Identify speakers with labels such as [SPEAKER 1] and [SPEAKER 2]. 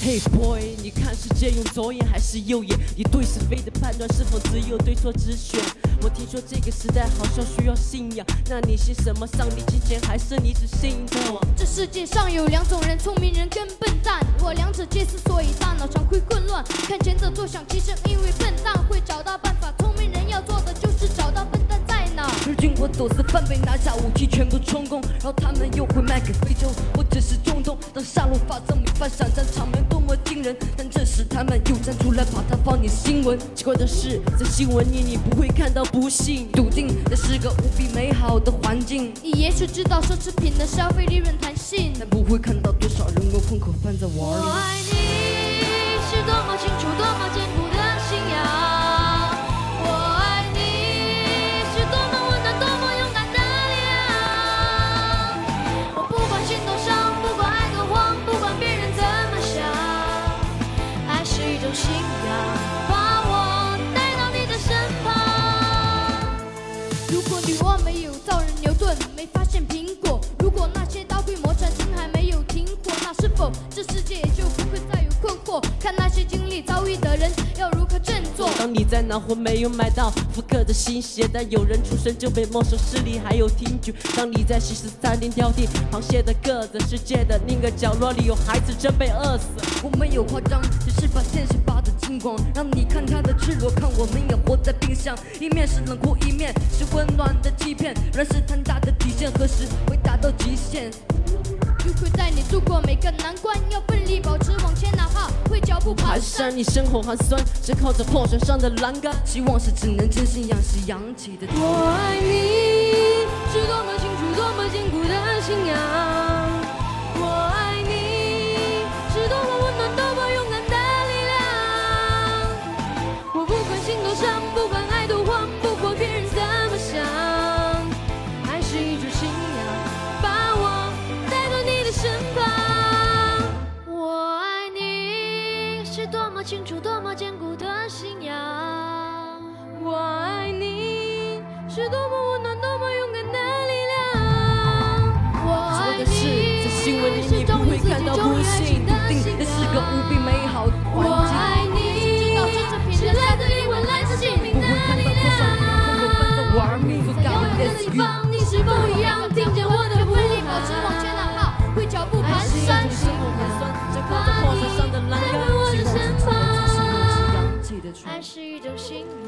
[SPEAKER 1] Hey boy，你看世界用左眼还是右眼？你对是非的判断是否只有对错之选？我听说这个时代好像需要信仰，那你信什么？上帝、金钱，还是你只信我？
[SPEAKER 2] 这世界上有两种人，聪明人跟笨蛋。我两者皆是，所以大脑常会混乱。看前者坐享其成，因为笨蛋会找到办法。聪明人要做的就是找到笨蛋在哪。
[SPEAKER 1] 如今我走私犯被拿下武器，全部充公，然后他们又会卖给非洲我只是中东。当杀戮发生，你发想象场面，时他们又站出来把它放进新闻。奇怪的是，在新闻里你不会看到不幸，笃定那是个无比美好的环境。
[SPEAKER 2] 你也许知道奢侈品的消费利润弹性，
[SPEAKER 1] 但不会看到多少人为混口饭在碗
[SPEAKER 2] 我。爱你是多么女娲没有造人牛顿，没发现苹果；如果那些刀规磨成金还没有停火，那是否这世界也就不会再有困惑？看那些经历遭遇的人要如何振作。
[SPEAKER 1] 当你在南湖没有买到复刻的新鞋，但有人出生就被没收视力还有听觉。当你在西式餐厅挑剔螃蟹的个子，世界的另一个角落里有孩子正被饿死。我没有夸张，只是把现实拔得精光，让你看他的赤裸，看我们也活在一面是冷酷，一面是温暖的欺骗，人是贪大的底线，何时会达到极限？
[SPEAKER 2] 我会带你度过每个难关，要奋力保持往前，哪怕会脚步蹒
[SPEAKER 1] 蹒
[SPEAKER 2] 跚
[SPEAKER 1] 跚，。你身后寒酸，只靠着破船上的栏杆。希望是只能真心仰视扬起的。
[SPEAKER 2] 我爱你么清楚、多么坚固的信仰。我爱你是多么温暖、多么勇敢的力量。我爱你是，忠于自己，忠于爱情的信仰是
[SPEAKER 1] 一种幸运。